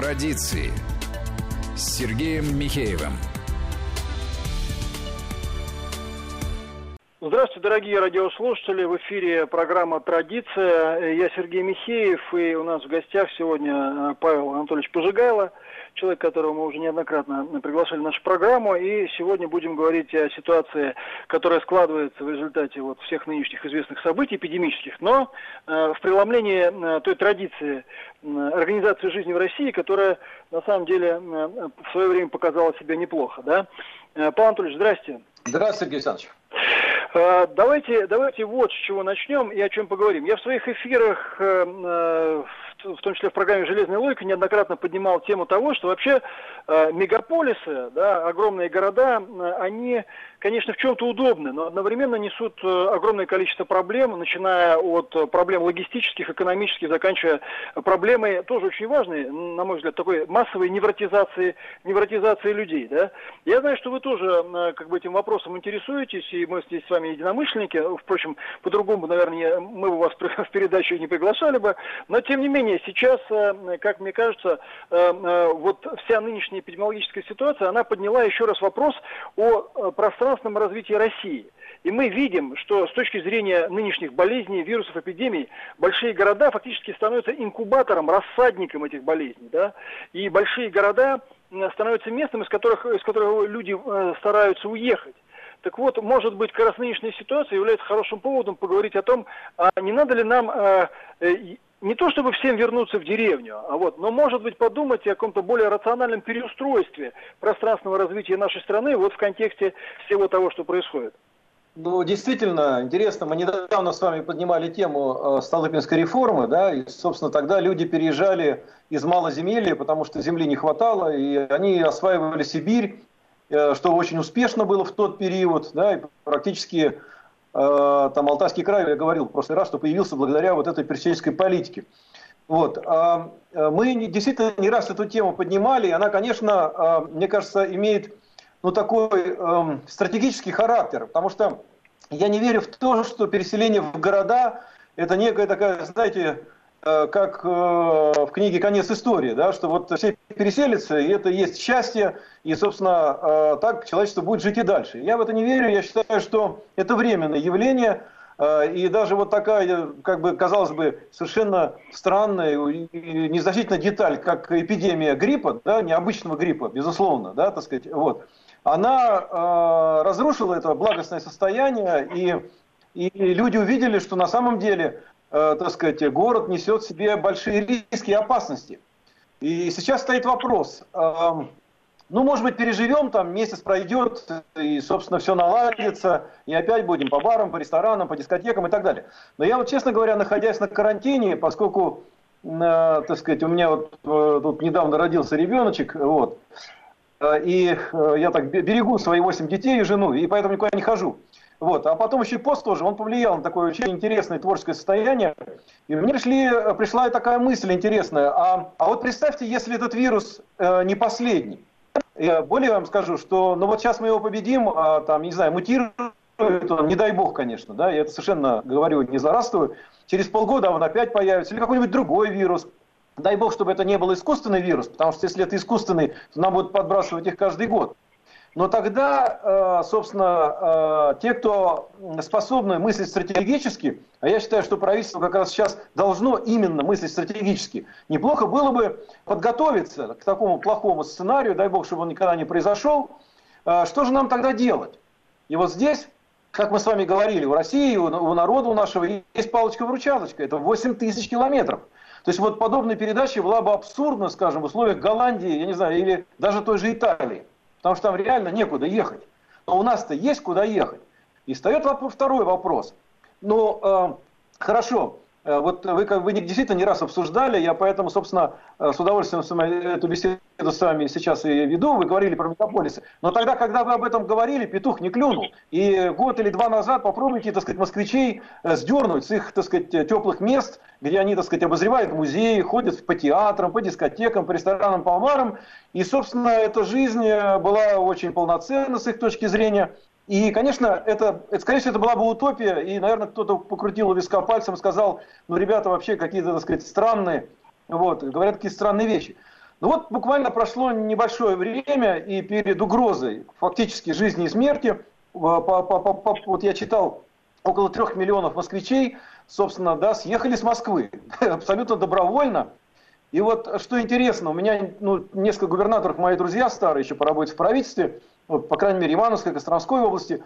Традиции с Сергеем Михеевым. Здравствуйте, дорогие радиослушатели. В эфире программа «Традиция». Я Сергей Михеев, и у нас в гостях сегодня э, Павел Анатольевич Пожигайло, человек, которого мы уже неоднократно приглашали в нашу программу. И сегодня будем говорить о ситуации, которая складывается в результате вот всех нынешних известных событий эпидемических, но э, в преломлении э, той традиции организации жизни в России, которая на самом деле в свое время показала себя неплохо. Да? Павел Анатольевич, здрасте. Здравствуйте, Сергей Александрович. Э, давайте, давайте вот с чего начнем и о чем поговорим. Я в своих эфирах, э, э, в том числе в программе «Железная логика», неоднократно поднимал тему того, что вообще мегаполисы, да, огромные города, они конечно, в чем-то удобны, но одновременно несут э, огромное количество проблем, начиная от э, проблем логистических, экономических, заканчивая проблемой, тоже очень важной, на мой взгляд, такой массовой невротизации, невротизации людей. Да? Я знаю, что вы тоже э, как бы этим вопросом интересуетесь, и мы здесь с вами единомышленники. Впрочем, по-другому, наверное, мы бы вас в передачу не приглашали бы. Но, тем не менее, сейчас, как мне кажется, вот вся нынешняя эпидемиологическая ситуация, она подняла еще раз вопрос о пространстве пространственном развитии России. И мы видим, что с точки зрения нынешних болезней, вирусов, эпидемий, большие города фактически становятся инкубатором, рассадником этих болезней. Да? И большие города становятся местом, из которых, из которого люди э, стараются уехать. Так вот, может быть, как раз нынешняя ситуация является хорошим поводом поговорить о том, а не надо ли нам э, э, не то чтобы всем вернуться в деревню, а вот, но может быть подумать о каком-то более рациональном переустройстве пространственного развития нашей страны вот в контексте всего того, что происходит. Ну, действительно, интересно, мы недавно с вами поднимали тему э, Столыпинской реформы, да, и, собственно, тогда люди переезжали из малоземелья, потому что земли не хватало, и они осваивали Сибирь, э, что очень успешно было в тот период, да, и практически там Алтайский край, я говорил в прошлый раз, что появился благодаря вот этой пересеческой политике. Вот. А, э, мы действительно не раз эту тему поднимали, и она, конечно, э, мне кажется, имеет ну, такой эм, стратегический характер, потому что я не верю в то, что переселение в города – это некая такая, знаете, Э, как э, в книге «Конец истории», да, что вот все переселятся, и это есть счастье, и, собственно, э, так человечество будет жить и дальше. Я в это не верю, я считаю, что это временное явление, и даже вот такая, как бы, казалось бы, совершенно странная и незначительная деталь, как эпидемия гриппа, да, необычного гриппа, безусловно, да, так сказать, вот, она э, разрушила это благостное состояние, и, и люди увидели, что на самом деле э, так сказать, город несет в себе большие риски и опасности. И сейчас стоит вопрос, э, ну, может быть, переживем, там месяц пройдет, и, собственно, все наладится, и опять будем по барам, по ресторанам, по дискотекам и так далее. Но я вот, честно говоря, находясь на карантине, поскольку, э, так сказать, у меня вот э, тут недавно родился ребеночек, вот, э, и э, я так берегу свои 8 детей и жену, и поэтому никуда не хожу. Вот. А потом еще и пост тоже, он повлиял на такое очень интересное творческое состояние. И мне пришли, пришла такая мысль интересная. А, а вот представьте, если этот вирус э, не последний. Я более вам скажу, что ну вот сейчас мы его победим, а, там, не знаю, мутирует он, не дай бог, конечно, да, я это совершенно говорю, не злорадствую. Через полгода он опять появится, или какой-нибудь другой вирус. Дай бог, чтобы это не был искусственный вирус, потому что если это искусственный, то нам будут подбрасывать их каждый год. Но тогда, э, собственно, э, те, кто способны мыслить стратегически, а я считаю, что правительство как раз сейчас должно именно мыслить стратегически, неплохо было бы подготовиться к такому плохому сценарию, дай бог, чтобы он никогда не произошел. Э, что же нам тогда делать? И вот здесь, как мы с вами говорили, у России, у народа у нашего есть палочка-вручалочка, это 8 тысяч километров. То есть вот подобная передача была бы абсурдна, скажем, в условиях Голландии, я не знаю, или даже той же Италии потому что там реально некуда ехать. Но у нас-то есть куда ехать. И встает второй вопрос. Ну, э, хорошо, вот вы, вы действительно не раз обсуждали, я поэтому, собственно, э, с удовольствием эту беседу с вами сейчас и веду. Вы говорили про мегаполисы. Но тогда, когда вы об этом говорили, петух не клюнул. И год или два назад попробуйте, так сказать, москвичей э, сдернуть с их, так сказать, теплых мест, где они, так сказать, обозревают музеи, ходят по театрам, по дискотекам, по ресторанам, по омарам. И, собственно, эта жизнь была очень полноценна с их точки зрения. И, конечно, это, это, скорее всего, это была бы утопия, и, наверное, кто-то покрутил у виска пальцем и сказал, ну, ребята вообще какие-то, так сказать, странные, вот, говорят какие странные вещи. Ну вот буквально прошло небольшое время, и перед угрозой фактически жизни и смерти, по, по, по, вот я читал, около трех миллионов москвичей, собственно, да, съехали с Москвы абсолютно добровольно. И вот что интересно, у меня ну, несколько губернаторов, мои друзья старые, еще по работе в правительстве, по крайней мере, Ивановской, Костромской области,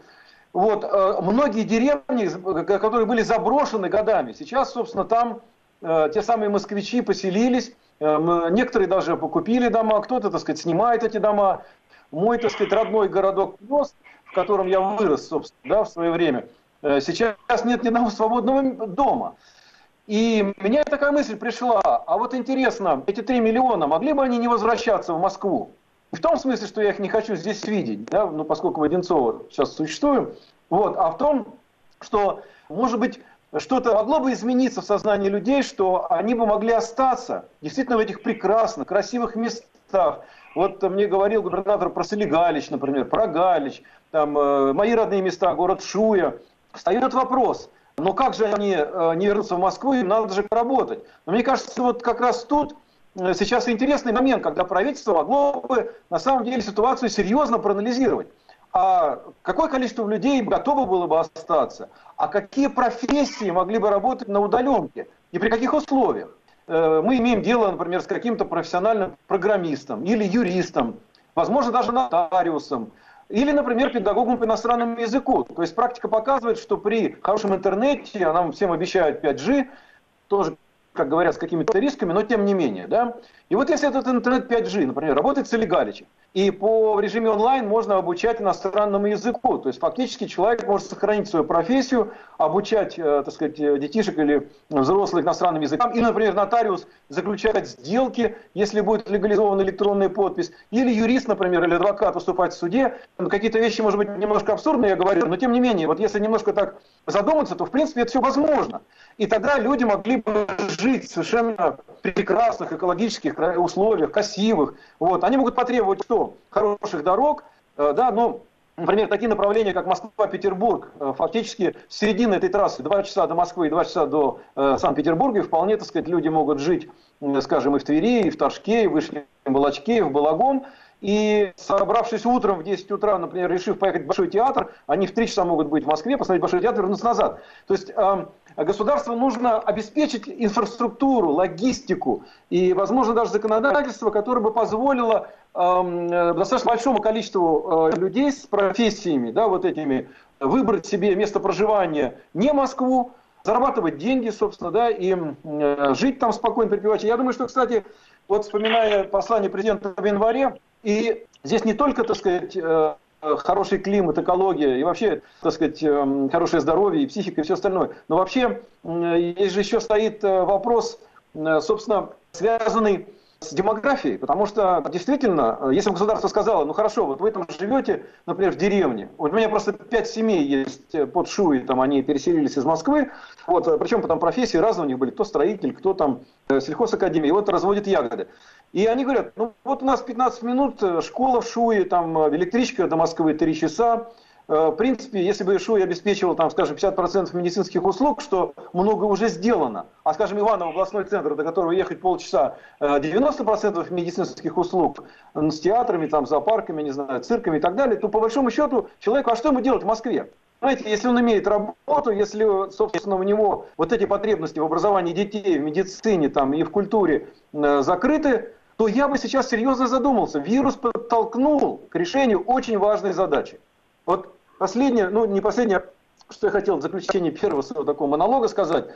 вот, э, многие деревни, которые были заброшены годами, сейчас, собственно, там э, те самые москвичи поселились, э, некоторые даже покупили дома, кто-то, так сказать, снимает эти дома. Мой, так сказать, родной городок Пес, в котором я вырос, собственно, да, в свое время, э, сейчас нет ни одного свободного дома. И меня такая мысль пришла, а вот интересно, эти 3 миллиона, могли бы они не возвращаться в Москву? В том смысле, что я их не хочу здесь видеть, да, ну, поскольку в Одинцово сейчас существуем, вот, а в том, что, может быть, что-то могло бы измениться в сознании людей, что они бы могли остаться действительно в этих прекрасных, красивых местах. Вот мне говорил губернатор про Солигалич, например, про Галич, там, э, мои родные места, город Шуя. Встает вопрос, но как же они э, не вернутся в Москву, им надо же работать. Но мне кажется, вот как раз тут сейчас интересный момент, когда правительство могло бы на самом деле ситуацию серьезно проанализировать. А какое количество людей готово было бы остаться? А какие профессии могли бы работать на удаленке? И при каких условиях? Э, мы имеем дело, например, с каким-то профессиональным программистом или юристом, возможно, даже нотариусом, или, например, педагогом по иностранному языку. То есть практика показывает, что при хорошем интернете, а нам всем обещают 5G, тоже как говорят, с какими-то рисками, но тем не менее. Да? И вот если этот интернет 5G, например, работает с Олигаличем, и по режиме онлайн можно обучать иностранному языку. То есть фактически человек может сохранить свою профессию, обучать, э, так сказать, детишек или взрослых иностранным языкам. Или, например, нотариус заключать сделки, если будет легализована электронная подпись. Или юрист, например, или адвокат выступать в суде. Ну, какие-то вещи, может быть, немножко абсурдные, я говорю, но тем не менее, вот если немножко так задуматься, то в принципе это все возможно. И тогда люди могли бы жить совершенно прекрасных экологических условиях, красивых. Вот. Они могут потребовать что? Хороших дорог, э, да, но Например, такие направления, как Москва-Петербург, э, фактически середина этой трассы, два часа до Москвы и два часа до э, Санкт-Петербурга, и вполне, так сказать, люди могут жить, скажем, и в Твери, и в Торжке, и в Вышнем Балачке, и в Балагом, и собравшись утром в 10 утра, например, решив поехать в Большой театр, они в 3 часа могут быть в Москве, посмотреть Большой театр, вернуться назад. То есть государству нужно обеспечить инфраструктуру, логистику и, возможно, даже законодательство, которое бы позволило э, достаточно большому количеству э, людей с профессиями, да, вот этими, выбрать себе место проживания не Москву, зарабатывать деньги, собственно, да, и э, жить там спокойно, припевать. Я думаю, что, кстати, вот вспоминая послание президента в январе, и здесь не только, так сказать, э, хороший климат, экология и вообще, так сказать, э, хорошее здоровье и психика и все остальное. Но вообще есть же еще стоит э, вопрос, собственно, связанный с демографией, потому что действительно, если бы государство сказало, ну хорошо, вот вы там живете, например, в деревне, у меня просто пять семей есть под Шуей, там они переселились из Москвы, вот, причем потом профессии разные у них были, кто строитель, кто там сельхозакадемия, и вот разводит ягоды. И они говорят, ну вот у нас 15 минут, э, школа в Шуе, там э, электричка до Москвы 3 часа. Э, в принципе, если бы Шуй обеспечивал, там, скажем, 50% медицинских услуг, что много уже сделано, а, скажем, Иваново областной центр, до которого ехать полчаса, 90% медицинских услуг с театрами, там, зоопарками, не знаю, цирками и так далее, то по большому счету человеку, а что ему делать в Москве? Знаете, если он имеет работу, если, собственно, у него вот эти потребности в образовании детей, в медицине там, и в культуре закрыты, то я бы сейчас серьезно задумался. Вирус подтолкнул к решению очень важной задачи. Вот последнее, ну не последнее, что я хотел в заключении первого своего такого монолога сказать.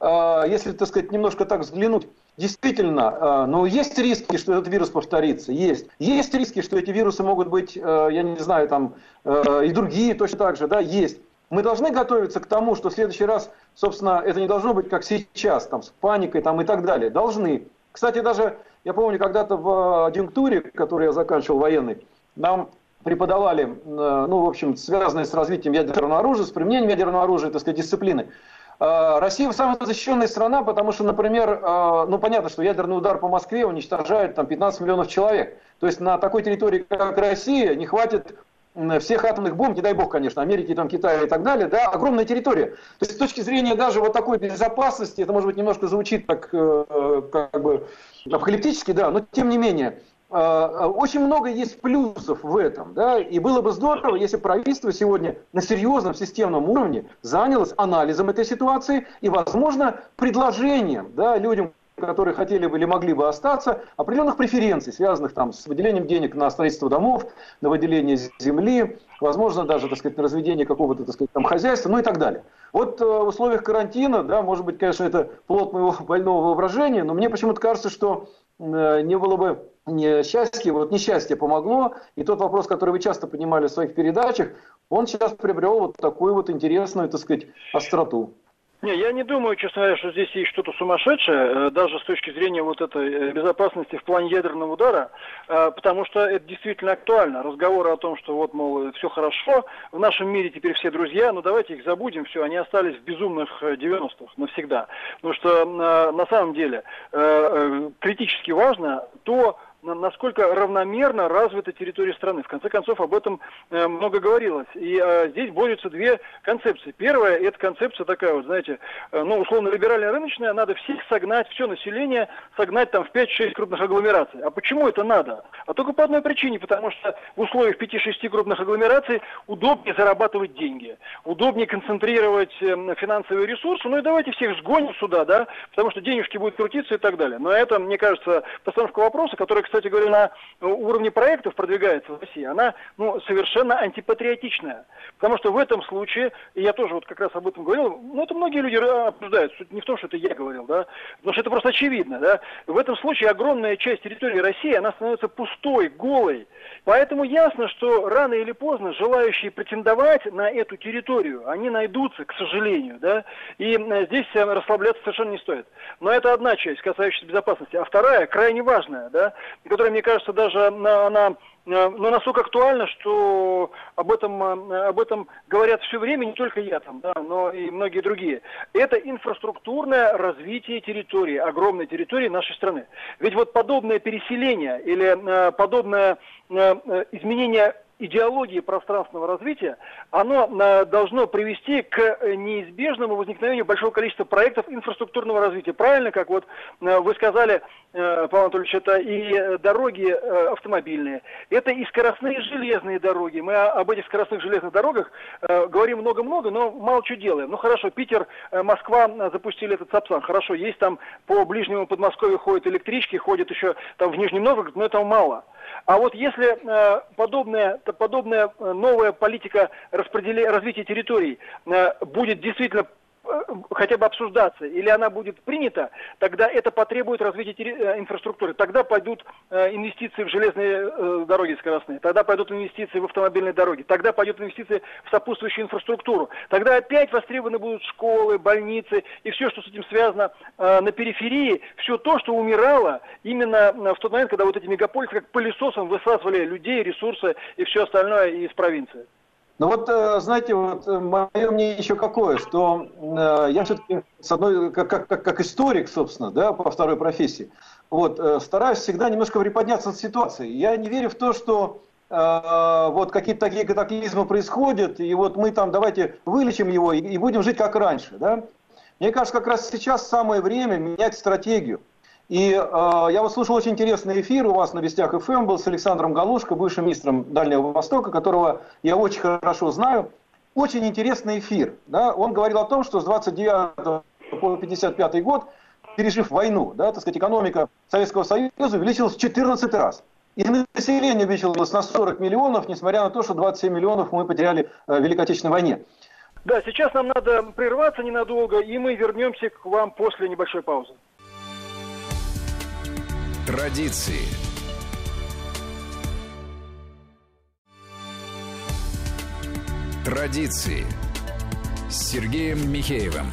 А, если, так сказать, немножко так взглянуть, действительно, ну, есть риски, что этот вирус повторится, есть. Есть риски, что эти вирусы могут быть, а, я не знаю, там, и другие точно так же, да, есть. Мы должны готовиться к тому, что в следующий раз, собственно, это не должно быть как сейчас, там, с паникой там, и так далее. Должны. Кстати, даже я помню, когда-то в адъюнктуре, который я заканчивал военный, нам преподавали, э, ну, в общем, связанные с развитием ядерного оружия, с применением ядерного оружия, так сказать, дисциплины. Э, Россия самая защищенная страна, потому что, например, э, ну понятно, что ядерный удар по Москве уничтожает там 15 миллионов человек. То есть на такой территории, как Россия, не хватит всех атомных бомб, не дай бог, конечно, Америки, там, Китая и так далее, да, огромная территория. То есть с точки зрения даже вот такой безопасности, это, может быть, немножко звучит так, э, как бы, апокалиптически, да, но тем не менее, э, очень много есть плюсов в этом, да, и было бы здорово, если правительство сегодня на серьезном системном уровне занялось анализом этой ситуации и, возможно, предложением, да, людям, которые хотели бы или могли бы остаться, определенных преференций, связанных там с выделением денег на строительство домов, на выделение земли, возможно, даже, так сказать, на разведение какого-то, так сказать, там хозяйства, ну и так далее. Вот э, в условиях карантина, да, может быть, конечно, это плод моего больного воображения, но мне почему-то кажется, что э, не было бы не счастье, вот несчастье помогло, и тот вопрос, который вы часто поднимали в своих передачах, он сейчас приобрел вот такую вот интересную, так сказать, остроту. Не, я не думаю, честно говоря, что здесь есть что-то сумасшедшее, э, даже с точки зрения вот этой э, безопасности в плане ядерного удара, э, потому что это действительно актуально. Разговоры о том, что вот, мол, все хорошо, в нашем мире теперь все друзья, но давайте их забудем, все, они остались в безумных 90-х навсегда. Потому что на самом деле критически важно то, насколько равномерно развита территория страны. В конце концов, об этом э, много говорилось. И э, здесь борются две концепции. Первая, это концепция такая вот, знаете, э, ну, условно, либерально-рыночная, надо всех согнать, все население согнать там в 5-6 крупных агломераций. А почему это надо? А только по одной причине, потому что в условиях 5-6 крупных агломераций удобнее зарабатывать деньги, удобнее концентрировать э, финансовые ресурсы, ну и давайте всех сгоним сюда, да, потому что денежки будут крутиться и так далее. Но это, мне кажется, постановка вопроса, который, кстати, кстати говоря, на уровне проектов продвигается в России, она ну, совершенно антипатриотичная. Потому что в этом случае, и я тоже вот как раз об этом говорил, ну это многие люди обсуждают, не в том, что это я говорил, да, потому что это просто очевидно, да. В этом случае огромная часть территории России, она становится пустой, голой. Поэтому ясно, что рано или поздно желающие претендовать на эту территорию, они найдутся, к сожалению, да, и э, здесь э, расслабляться совершенно не стоит. Но это одна часть, касающаяся безопасности. А вторая, крайне важная, да, которая, мне кажется, даже она э, ну, настолько актуальна, что об этом, э, об этом говорят все время, не только я там, да, но и многие другие. Это инфраструктурное развитие территории, огромной территории нашей страны. Ведь вот подобное переселение или э, подобное изменение идеологии пространственного развития, оно э, должно привести к э, неизбежному возникновению большого количества проектов инфраструктурного развития. Правильно, как вот э, вы сказали, Павел Анатольевич, это и дороги автомобильные, это и скоростные железные дороги. Мы об этих скоростных железных дорогах говорим много-много, но мало чего делаем. Ну хорошо, Питер, Москва запустили этот Сапсан. Хорошо, есть там по ближнему Подмосковью ходят электрички, ходят еще там в Нижний Новгород, но этого мало. А вот если э, подобная, подобная э, новая политика развития территорий э, будет действительно хотя бы обсуждаться, или она будет принята, тогда это потребует развития э, инфраструктуры. Тогда пойдут э, инвестиции в железные дороги скоростные, тогда пойдут инвестиции в автомобильные дороги, тогда пойдут инвестиции в сопутствующую инфраструктуру. Тогда опять востребованы будут школы, больницы и все, что с этим связано на периферии, все то, что умирало именно в тот момент, когда вот эти мегаполисы как пылесосом высасывали людей, ресурсы и все остальное из провинции. Ну вот, э, знаете, вот э, мое мнение еще какое, что э, я все-таки с одной, как, как, как историк, собственно, да, по второй профессии, вот, стараюсь всегда немножко приподняться над ситуацией. Я не верю в то, что вот какие-то такие катаклизмы происходят, и вот мы там давайте вылечим его и будем жить как раньше, да. Мне кажется, как раз сейчас самое время менять стратегию. И э, я вот слушал очень интересный эфир у вас на Вестях ФМ был с Александром Галушко, бывшим министром Дальнего Востока, которого я очень хорошо знаю. Очень интересный эфир. Да? Он говорил о том, что с 29 по 55 год, пережив войну, да, так сказать, экономика Советского Союза увеличилась в 14 раз. И население увеличилось на 40 миллионов, несмотря на то, что 27 миллионов мы потеряли в Великой Отечественной войне. Да, сейчас нам надо прерваться ненадолго, и мы вернемся к вам после небольшой паузы. Традиции. Традиции с Сергеем Михеевым.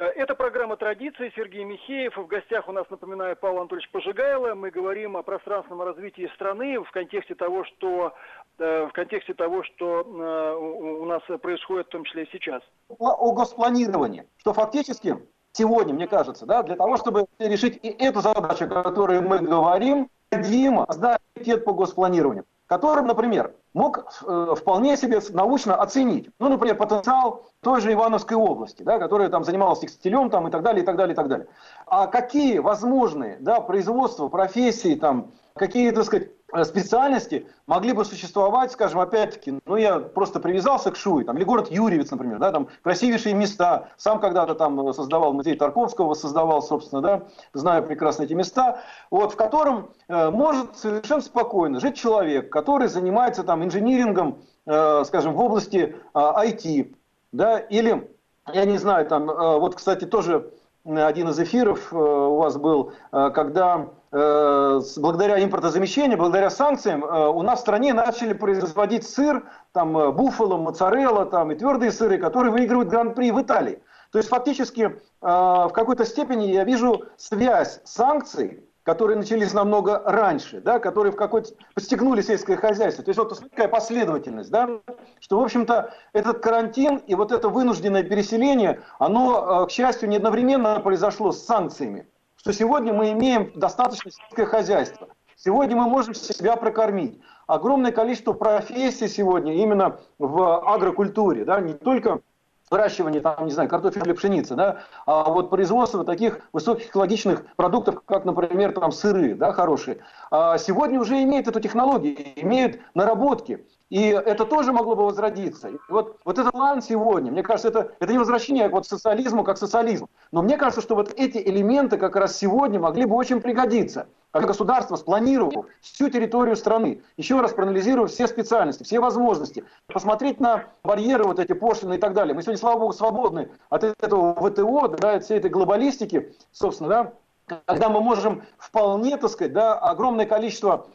Э, это программа «Традиции». Сергей Михеев. В гостях у нас, напоминаю, Павел Анатольевич Пожигайло. Мы говорим о пространственном развитии страны в контексте того, что, э, в контексте того, что э, у нас происходит, в том числе и сейчас. О госпланировании, что фактически сегодня, мне кажется, да, для того, чтобы решить и эту задачу, о которой мы говорим, необходимо создать комитет по госпланированию, которым, например, мог э, вполне себе научно оценить, ну, например, потенциал той же Ивановской области, да, которая там занималась текстилем там, и так далее, и так далее, и так далее. А какие возможные да, производства, профессии, там, какие, так сказать, специальности могли бы существовать, скажем, опять-таки, ну я просто привязался к Шуе, там, или город Юрьевец, например, да, там красивейшие места, сам когда-то там создавал музей Тарковского, создавал, собственно, да, знаю прекрасно эти места, вот, в котором э, может совершенно спокойно жить человек, который занимается там инжинирингом, э, скажем, в области э, IT, да, или, я не знаю, там, э, вот, кстати, тоже один из эфиров э, у вас был, э, когда э, благодаря импортозамещению, благодаря санкциям у нас в стране начали производить сыр, там буфало, моцарелла, там и твердые сыры, которые выигрывают гран-при в Италии. То есть фактически в какой-то степени я вижу связь санкций которые начались намного раньше, да, которые в какой-то подстегнули сельское хозяйство. То есть вот такая последовательность, да, что, в общем-то, этот карантин и вот это вынужденное переселение, оно, э, к счастью, не одновременно произошло с санкциями. Что сегодня мы имеем достаточно сельское хозяйство. Сегодня мы можем себя прокормить. Огромное количество профессий сегодня именно в агрокультуре, да, не только выращивание, там, не знаю, картофеля или пшеницы, да, а вот производство таких высокотехнологичных продуктов, как, например, там сыры, да, хорошие, а сегодня уже имеют эту технологию, имеют наработки. И это тоже могло бы возродиться. И вот, вот этот план сегодня, мне кажется, это, это не возвращение вот социализму как социализм. Но мне кажется, что вот эти элементы как раз сегодня могли бы очень пригодиться. Как государство спланировав всю территорию страны, еще раз проанализировав все специальности, все возможности, посмотреть на барьеры вот эти пошлины и так далее. Мы сегодня, слава богу, свободны от этого ВТО, да, от всей этой глобалистики, собственно, да, когда мы можем вполне, так сказать, да, огромное количество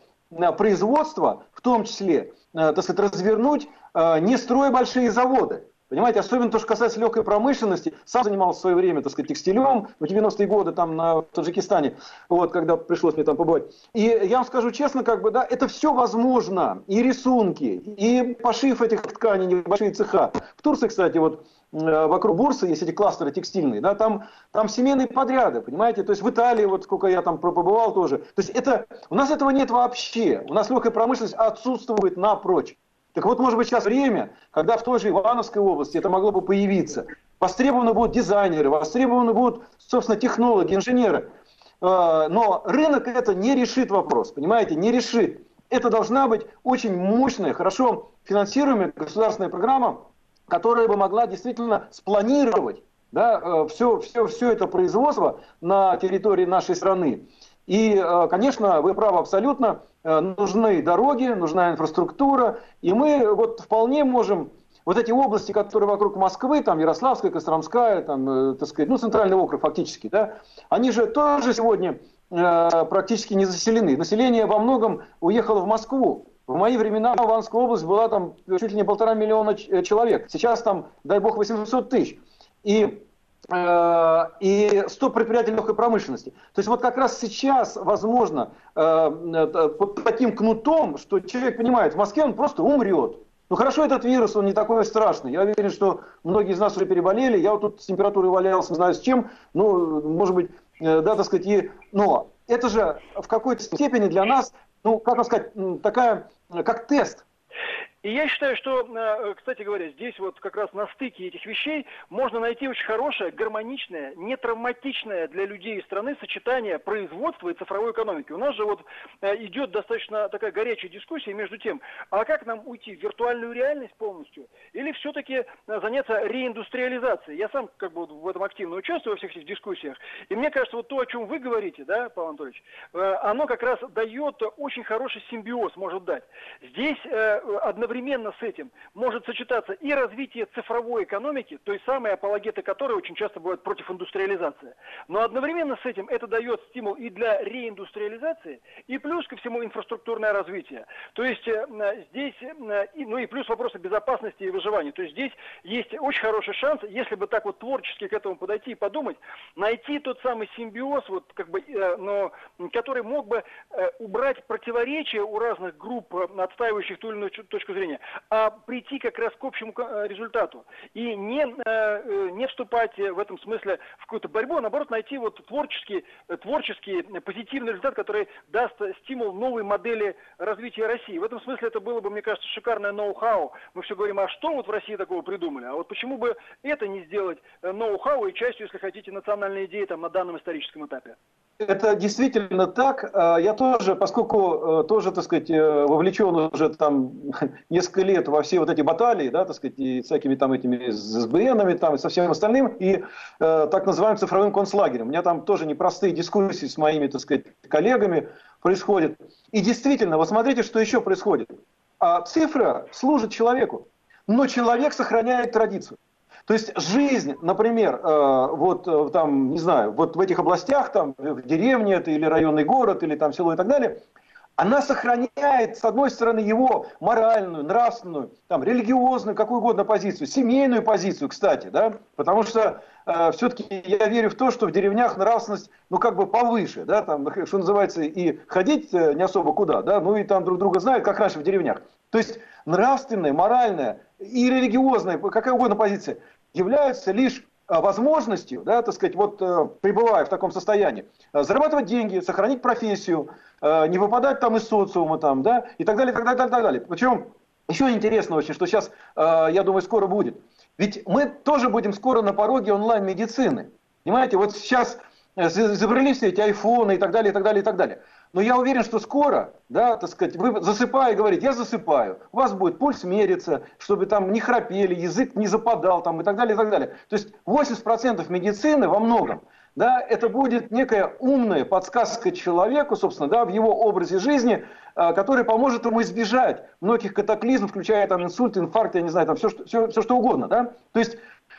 производства, в том числе, Э, так сказать, развернуть, э, не строя большие заводы. Понимаете, особенно то, что касается легкой промышленности. Сам занимался в свое время, так сказать, текстилем в 90-е годы там на Таджикистане, вот, когда пришлось мне там побывать. И я вам скажу честно, как бы, да, это все возможно. И рисунки, и пошив этих тканей, небольшие цеха. В Турции, кстати, вот э, вокруг Бурсы есть эти кластеры текстильные, да, там, там семейные подряды, понимаете, то есть в Италии, вот сколько я там побывал тоже, то есть это, у нас этого нет вообще, у нас легкая промышленность отсутствует напрочь. Так вот, может быть, сейчас время, когда в той же Ивановской области это могло бы появиться. Востребованы будут дизайнеры, востребованы будут, собственно, технологи, инженеры. А, но рынок это не решит вопрос, понимаете, не решит. Это должна быть очень мощная, хорошо финансируемая государственная программа, которая бы могла действительно спланировать да, все, все, все это производство на территории нашей страны. И, э, конечно, вы правы абсолютно, э, нужны дороги, нужна инфраструктура, и мы вот вполне можем вот эти области, которые вокруг Москвы, там Ярославская, Костромская, там, э, так сказать, ну, центральный округ фактически, да, они же тоже сегодня э, практически не заселены. Население во многом уехало в Москву. В мои времена Иванская область была там чуть ли не полтора миллиона человек. Сейчас там, дай бог, 800 тысяч. И Э, и 100 предприятий легкой промышленности. То есть вот как раз сейчас возможно э, под таким кнутом, что человек понимает, в Москве он просто умрет. Ну хорошо, этот вирус, он не такой страшный. Я уверен, что многие из нас уже переболели. Я вот тут с температурой валялся, не знаю с чем. Ну, может быть, э, да, так сказать, и... но это же в какой-то степени для нас, ну, как сказать, такая, как тест. И я считаю, что, э, кстати говоря, здесь вот как раз на стыке этих вещей можно найти очень хорошее, гармоничное, не травматичное для людей и страны сочетание производства и цифровой экономики. У нас же вот э, идет достаточно такая горячая дискуссия между тем, а как нам уйти в виртуальную реальность полностью или все-таки э, заняться реиндустриализацией. Я сам как бы в этом активно участвую во всех этих дискуссиях. И мне кажется, вот то, о чем вы говорите, да, Павел Анатольевич, оно как раз дает очень хороший симбиоз, может дать. Здесь одновременно одновременно с этим может сочетаться и развитие цифровой экономики, той самой апологеты которой очень часто бывают против индустриализации. Но одновременно с этим это дает стимул и для реиндустриализации, и плюс ко всему инфраструктурное развитие. То есть э, здесь, э, ну и плюс вопросы безопасности и выживания. То есть здесь есть очень хороший шанс, если бы так вот творчески к этому подойти и подумать, найти тот самый симбиоз, вот как бы, э, но, который мог бы убрать противоречия у разных групп, отстаивающих ту или иную точку зрения зрения, а прийти как раз к общему результату. И не, не вступать в этом смысле в какую-то борьбу, а наоборот найти вот творческий, творческий позитивный результат, который даст стимул новой модели развития России. В этом смысле это было бы, мне кажется, шикарное ноу-хау. Мы все говорим, а что вот в России такого придумали? А вот почему бы это не сделать ноу-хау и частью, если хотите, национальной идеи там, на данном историческом этапе? Это действительно так. А, я тоже, поскольку э, тоже, так сказать, э, вовлечен уже там несколько лет во все вот эти баталии, да, так сказать, и всякими там этими СБНами там и со всем остальным, и э, так называемым цифровым концлагерем. У меня там тоже непростые дискуссии с моими, так сказать, коллегами происходят. И действительно, вот смотрите, что еще происходит. А цифра служит человеку, но человек сохраняет традицию. То есть жизнь, например, э, вот э, там, не знаю, вот в этих областях, там, в деревне это или районный город, или там село и так далее, она сохраняет, с одной стороны, его моральную, нравственную, там, религиозную, какую угодно позицию, семейную позицию, кстати, да, потому что э, все-таки я верю в то, что в деревнях нравственность, ну, как бы повыше, да, там, что называется, и ходить э, не особо куда, да, ну, и там друг друга знают, как раньше в деревнях. То есть нравственная, моральная и религиозная, какая угодно позиция, являются лишь э, возможностью, да, так сказать, вот э, пребывая в таком состоянии, э, зарабатывать деньги, сохранить профессию, не выпадать там из социума, там, да, и так далее, так далее, так далее. Причем еще интересно очень, что сейчас, я думаю, скоро будет. Ведь мы тоже будем скоро на пороге онлайн-медицины. Понимаете, вот сейчас изобрели все эти айфоны и так далее, и так далее, и так далее. Но я уверен, что скоро, да, так сказать, вы засыпая говорите, я засыпаю, у вас будет пульс мериться, чтобы там не храпели, язык не западал там и так далее, и так далее. То есть 80% медицины во многом, да, это будет некая умная подсказка человеку, собственно, да, в его образе жизни, а, который поможет ему избежать многих катаклизмов, включая там инсульт, инфаркт, я не знаю, там все, все, все что угодно, да. То есть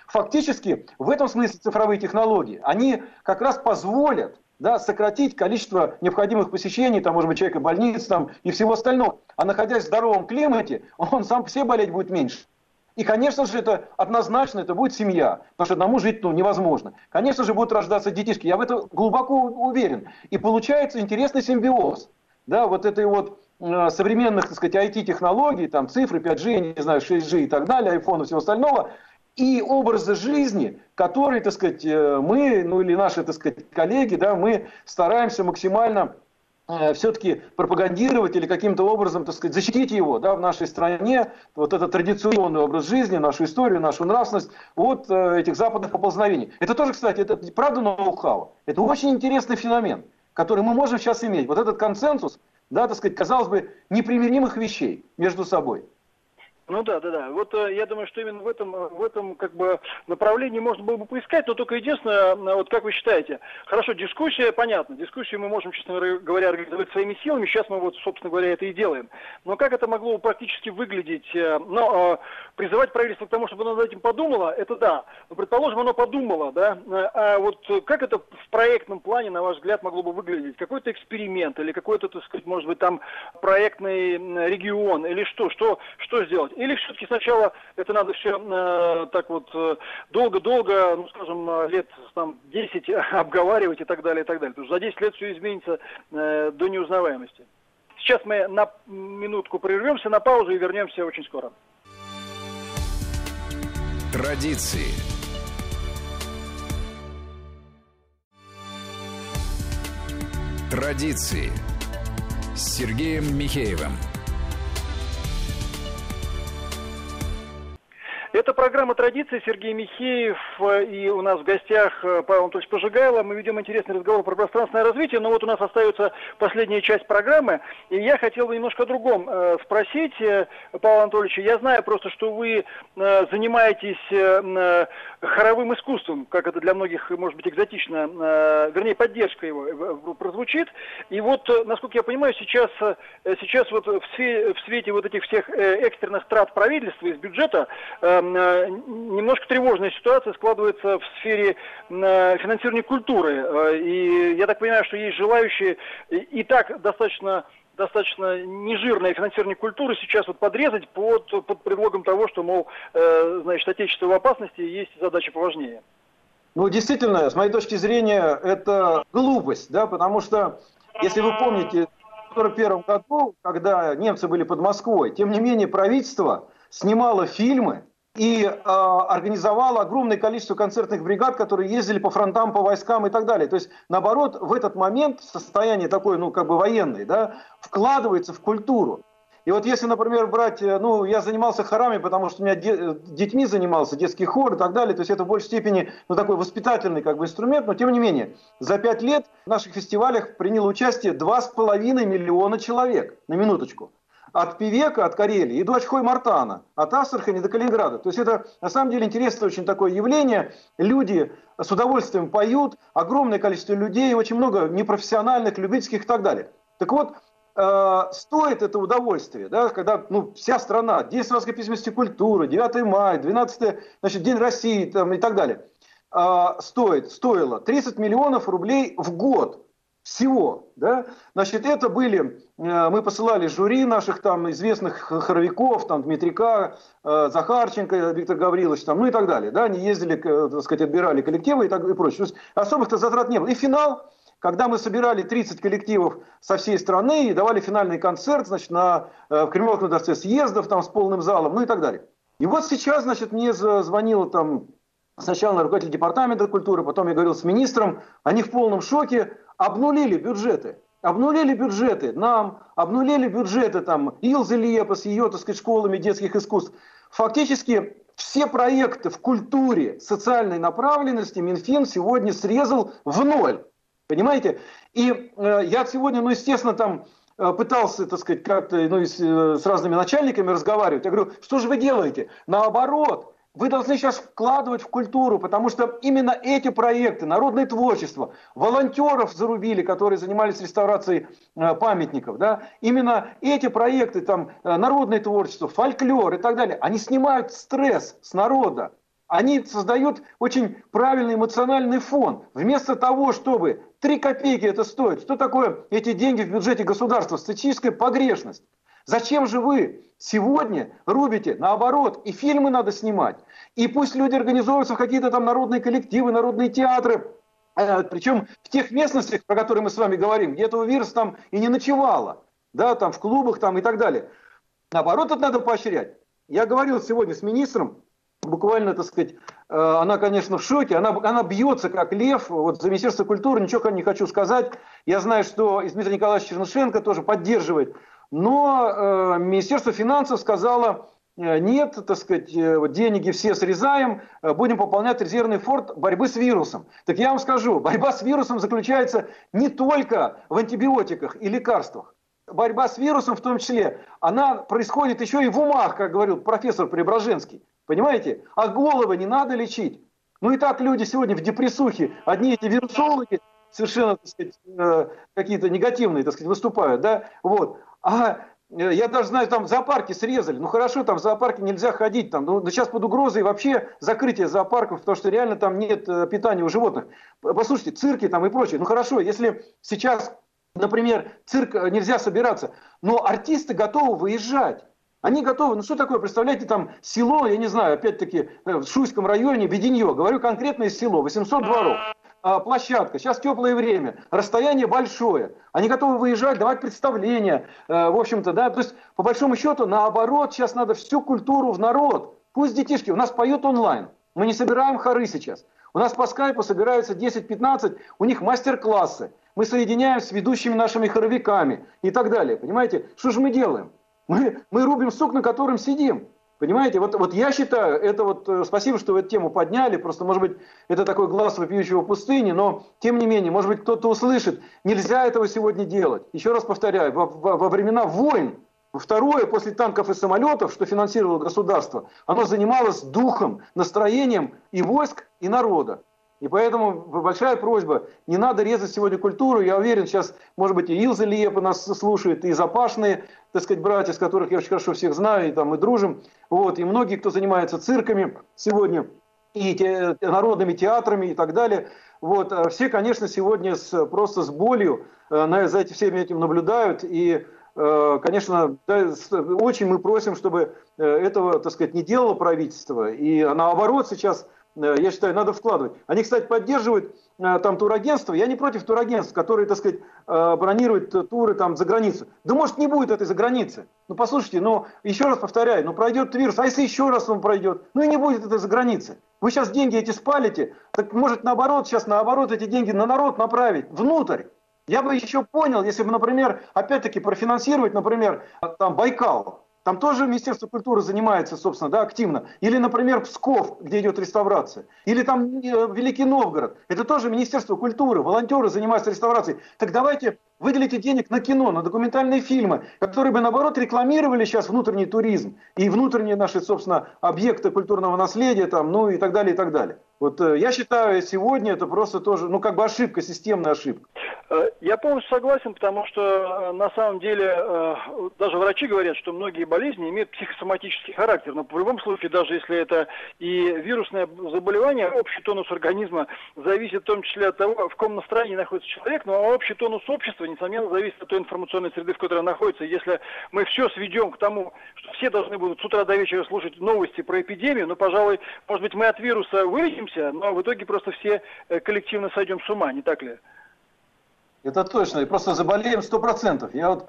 фактически в этом смысле цифровые технологии, они как раз позволят да, сократить количество необходимых посещений, там, может быть, человека больниц там, и всего остального. А находясь в здоровом климате, он сам себе болеть будет меньше. И, конечно же, это однозначно, это будет семья, потому что одному жить ну, невозможно. Конечно же, будут рождаться детишки, я в это глубоко уверен. И получается интересный симбиоз, да, вот этой вот э, современных, так сказать, IT-технологий, там, цифры, 5G, я не знаю, 6G и так далее, iPhone и всего остального, и образа жизни, который, так сказать, э, мы, ну или наши, так сказать, коллеги, да, мы стараемся максимально э, все-таки пропагандировать или каким-то образом, так сказать, защитить его да, в нашей стране, вот этот традиционный образ жизни, нашу историю, нашу нравственность от э, этих западных поползновений. Это тоже, кстати, это правда ноу-хау. Это очень интересный феномен, который мы можем сейчас иметь. Вот этот консенсус, да, так сказать, казалось бы, непримиримых вещей между собой. Ну да, да, да. Вот э, я думаю, что именно в этом, в этом как бы направлении можно было бы поискать, но только единственное, э, вот как вы считаете, хорошо, дискуссия, понятно, дискуссию мы можем, честно говоря, организовать своими силами, сейчас мы вот, собственно говоря, это и делаем. Но как это могло бы практически выглядеть? Э, но призывать правительство к тому, чтобы оно над этим подумало, это да. Но, предположим, оно подумало, да, а вот как это в проектном плане, на ваш взгляд, могло бы выглядеть? Какой-то эксперимент или какой-то, так сказать, может быть, там проектный регион или что, что, что сделать? Или все-таки сначала это надо все э, так вот э, долго-долго, ну, скажем, э, лет там 10 обговаривать и так далее, и так далее. Потому что за 10 лет все изменится э, до неузнаваемости. Сейчас мы на минутку прервемся на паузу и вернемся очень скоро. Традиции. Традиции с Сергеем Михеевым. Это программа «Традиции». Сергей Михеев э, и у нас в гостях э, Павел Анатольевич Пожигайло. Мы ведем интересный разговор про пространственное развитие, но вот у нас остается последняя часть программы. И я хотел бы немножко о другом э, спросить, Павел Анатольевич. Я знаю просто, что вы занимаетесь хоровым искусством, как это для многих, может быть, экзотично, вернее, поддержка его прозвучит. И вот, насколько я понимаю, сейчас, сейчас вот в свете, вот этих всех экстренных трат правительства из бюджета немножко тревожная ситуация складывается в сфере э, финансирования культуры. Э, и я так понимаю, что есть желающие и так достаточно достаточно нежирное финансирование культуры сейчас вот подрезать под, под предлогом того, что, мол, э, значит, отечество в опасности, есть задача поважнее. Ну, действительно, с моей точки зрения, это глупость, да, потому что, если вы помните, 1941 году, когда немцы были под Москвой, тем не менее правительство снимало фильмы и э, организовало огромное количество концертных бригад, которые ездили по фронтам, по войскам и так далее. То есть, наоборот, в этот момент состояние такое, ну, как бы военное, да, вкладывается в культуру. И вот если, например, брать, э, ну, я занимался хорами, потому что у меня де, детьми занимался, детский хор и так далее, то есть это в большей степени, ну, такой воспитательный как бы инструмент, но тем не менее, за пять лет в наших фестивалях приняло участие 2,5 миллиона человек, на минуточку. От Певека, от Карелии и до Очхой-Мартана, от Астрахани до Калининграда. То есть это на самом деле интересное очень такое явление. Люди с удовольствием поют, огромное количество людей, очень много непрофессиональных, любительских и так далее. Так вот, э, стоит это удовольствие, да, когда ну, вся страна, День Саратовской письменности культуры, 9 мая, 12 значит, День России там, и так далее, э, стоит, стоило 30 миллионов рублей в год всего. Да? Значит, это были, э, мы посылали жюри наших там известных хоровиков, там Дмитрика, э, Захарченко, Виктор Гаврилович, там, ну и так далее. Да? Они ездили, так сказать, отбирали коллективы и, так, и прочее. То есть особых-то затрат не было. И финал когда мы собирали 30 коллективов со всей страны и давали финальный концерт значит, на, э, в Кремлевском дворце съездов там, с полным залом, ну и так далее. И вот сейчас значит, мне звонил там сначала руководитель департамента культуры, потом я говорил с министром, они в полном шоке, обнулили бюджеты. Обнулили бюджеты нам, обнулили бюджеты там Илзы Лепа с ее, так сказать, школами детских искусств. Фактически все проекты в культуре социальной направленности Минфин сегодня срезал в ноль. Понимаете? И э, я сегодня, ну, естественно, там э, пытался, так сказать, как-то ну, с, э, с разными начальниками разговаривать. Я говорю, что же вы делаете? Наоборот, вы должны сейчас вкладывать в культуру, потому что именно эти проекты, народное творчество, волонтеров зарубили, которые занимались реставрацией э, памятников, да, именно эти проекты, там, э, народное творчество, фольклор и так далее, они снимают стресс с народа. Они создают очень правильный эмоциональный фон. Вместо того, чтобы 3 копейки это стоит, что такое эти деньги в бюджете государства? Статистическая погрешность. Зачем же вы сегодня рубите? Наоборот, и фильмы надо снимать. И пусть люди организовываются в какие-то там народные коллективы, народные театры. Э, Причем в тех местностях, про которые мы с вами говорим, где этого вируса там и не ночевало. Да, там в клубах там и так далее. Наоборот, это надо поощрять. Я говорил сегодня с министром, буквально, так сказать, э, она, конечно, в шоке, она, она бьется как лев, вот за Министерство культуры ничего не хочу сказать, я знаю, что и Дмитрий Николаевич Чернышенко тоже поддерживает, но э, Министерство финансов сказало, нет, так сказать, э, деньги все срезаем, будем пополнять резервный фонд борьбы с вирусом. Так я вам скажу, борьба с вирусом заключается не только в антибиотиках и лекарствах. Борьба с вирусом в том числе, она происходит еще и в умах, как говорил профессор Преображенский. Понимаете? А головы не надо лечить. Ну и так люди сегодня в депрессухе, одни эти вирусологи совершенно, так сказать, э, какие-то негативные, так сказать, выступают, да, вот. А э, я даже знаю, там зоопарки срезали. Ну хорошо, там в зоопарке нельзя ходить. Там, ну, сейчас под угрозой вообще закрытие зоопарков, потому что реально там нет э, питания у животных. Послушайте, цирки там и прочее. Ну хорошо, если сейчас, например, цирк нельзя собираться, но артисты готовы выезжать. Они готовы, ну что такое, представляете, там село, я не знаю, опять-таки, э, в Шуйском районе, Беденье, говорю конкретное село, 800 дворов, площадка, сейчас теплое время, расстояние большое, они готовы выезжать, давать представления, э, в общем-то, да, то есть, по большому счету, наоборот, сейчас надо всю культуру в народ, пусть детишки, у нас поют онлайн, мы не собираем хоры сейчас, у нас по скайпу собираются 10-15, у них мастер-классы, мы соединяем с ведущими нашими хоровиками и так далее, понимаете, что же мы делаем? Мы, мы рубим сук, на котором сидим. Понимаете, вот, вот я считаю, это вот, э, спасибо, что вы эту тему подняли, просто, может быть, это такой глаз вопиющего пустыни, но, тем не менее, может быть, кто-то услышит, нельзя этого сегодня делать. Еще раз повторяю, во, во, во времена войн, второе, после танков и самолетов, что финансировало государство, оно занималось духом, настроением и войск, и народа. И поэтому большая просьба, не надо резать сегодня культуру. Я уверен, сейчас, может быть, и Илза Лиепа нас слушает, и Запашные, так сказать, братья, с которых я очень хорошо всех знаю, и там мы дружим. Вот, и многие, кто занимается цирками сегодня, и те, народными театрами и так далее. Вот, а все, конечно, сегодня с, просто с болью э, за этим всеми этим наблюдают. И, э, конечно, да, очень мы просим, чтобы э, этого, так сказать, не делало правительство. И наоборот, сейчас я считаю, надо вкладывать. Они, кстати, поддерживают э, там турагентства, я не против турагентств, которые, так сказать, э, бронируют туры там за границу. Да может не будет этой за границы. Ну послушайте, ну еще раз повторяю, ну пройдет вирус, а если еще раз он пройдет, ну и не будет этой за границы. Вы сейчас деньги эти спалите, так может наоборот, сейчас наоборот эти деньги на народ направить, внутрь. Я бы еще понял, если бы, например, опять-таки профинансировать, например, там Байкал, там тоже Министерство культуры занимается, собственно, да, активно. Или, например, Псков, где идет реставрация. Или там э, Великий Новгород. Это тоже Министерство культуры, волонтеры занимаются реставрацией. Так давайте выделите денег на кино, на документальные фильмы, которые бы, наоборот, рекламировали сейчас внутренний туризм и внутренние наши, собственно, объекты культурного наследия, там, ну и так далее, и так далее. Вот э, я считаю, сегодня это просто тоже, ну, как бы ошибка, системная ошибка. Э, я полностью согласен, потому что э, на самом деле даже врачи говорят, что многие болезни имеют психосоматический характер. Но в любом случае, даже если это и вирусное заболевание, общий тонус организма зависит в том числе от того, в каком настроении находится человек, но ну, а общий тонус общества, несомненно, зависит от той информационной среды, в которой он находится. Если мы все сведем к тому, что все должны будут с утра до вечера слушать новости про эпидемию, ну, пожалуй, может быть, мы от вируса вылечимся, боремся, но в итоге просто все э, коллективно сойдем с ума, не так ли? Это точно, и просто заболеем сто процентов. Я вот,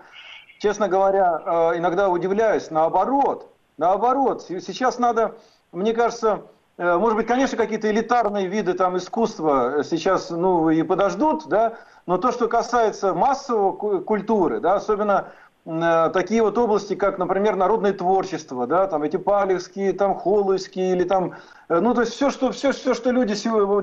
честно говоря, э, иногда удивляюсь, наоборот, наоборот, сейчас надо, мне кажется, э, может быть, конечно, какие-то элитарные виды там искусства сейчас, ну, и подождут, да, но то, что касается массовой культуры, да, особенно такие вот области, как, например, народное творчество, да, там эти палевские, там холойские, или там, э, ну, то есть все, что, все, все, что люди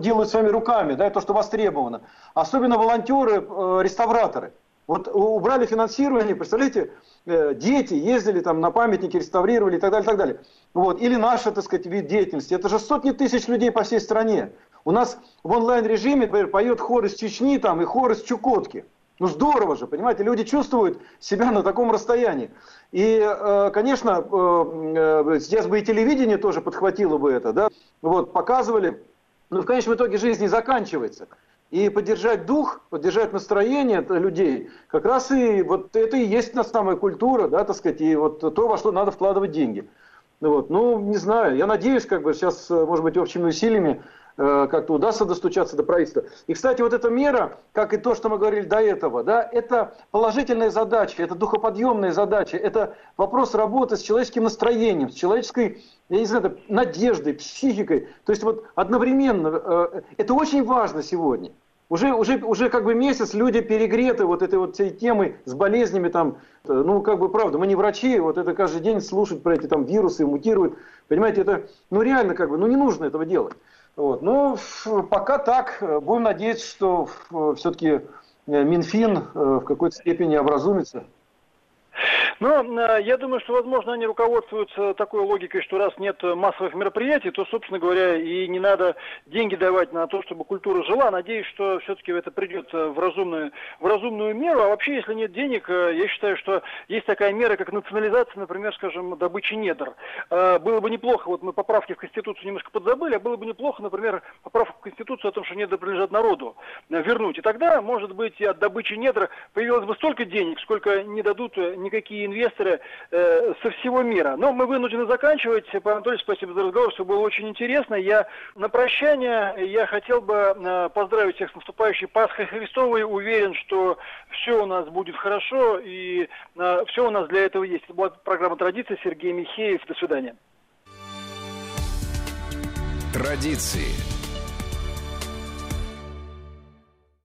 делают своими руками, да, то, что востребовано. Особенно волонтеры, э, реставраторы. Вот убрали финансирование, представляете, дети ездили там на памятники, реставрировали и так далее, и так далее. Вот. Или наша, так сказать, вид деятельности. Это же сотни тысяч людей по всей стране. У нас в онлайн-режиме, например, поет хор из Чечни там, и хор из Чукотки. Ну здорово же, понимаете, люди чувствуют себя на таком расстоянии. И, э, конечно, э, э, здесь бы и телевидение тоже подхватило бы это, да, вот, показывали, но в конечном итоге жизнь не заканчивается. И поддержать дух, поддержать настроение людей, как раз и вот это и есть наша самая культура, да, так сказать, и вот то, во что надо вкладывать деньги. Вот. Ну, не знаю, я надеюсь, как бы сейчас, может быть, общими усилиями как-то удастся достучаться до правительства. И, кстати, вот эта мера, как и то, что мы говорили до этого, да, это положительная задача, это духоподъемная задача, это вопрос работы с человеческим настроением, с человеческой, я не знаю, надеждой, психикой. То есть вот одновременно, э, это очень важно сегодня. Уже, уже, уже как бы месяц люди перегреты вот этой вот всей темой с болезнями там, ну как бы правда, мы не врачи, вот это каждый день слушать про эти там вирусы, мутируют, понимаете, это, ну реально как бы, ну не нужно этого делать. Вот. Ну, пока так. Будем надеяться, что все-таки э, Минфин э, в какой-то степени образумится. Ну, я думаю, что, возможно, они руководствуются такой логикой, что раз нет массовых мероприятий, то, собственно говоря, и не надо деньги давать на то, чтобы культура жила. Надеюсь, что все-таки это придет э, в разумную, в разумную меру. А вообще, если нет денег, э, я считаю, что есть такая мера, как национализация, например, скажем, добычи недр. Было бы неплохо, вот мы поправки в Конституцию немножко подзабыли, а было бы неплохо, например, поправку в Конституцию о том, что недра принадлежат народу, вернуть. И тогда, может быть, от добычи недр появилось бы столько денег, сколько не дадут никакие инвесторы э, со всего мира. Но мы вынуждены заканчивать. Пан Анатолий, спасибо за разговор, все было очень интересно. Я на прощание я хотел бы э, поздравить всех с наступающей Пасхой Христовой. Уверен, что все у нас будет хорошо и э, все у нас для этого есть. Это была программа «Традиция». Сергей Михеев. До свидания. Традиции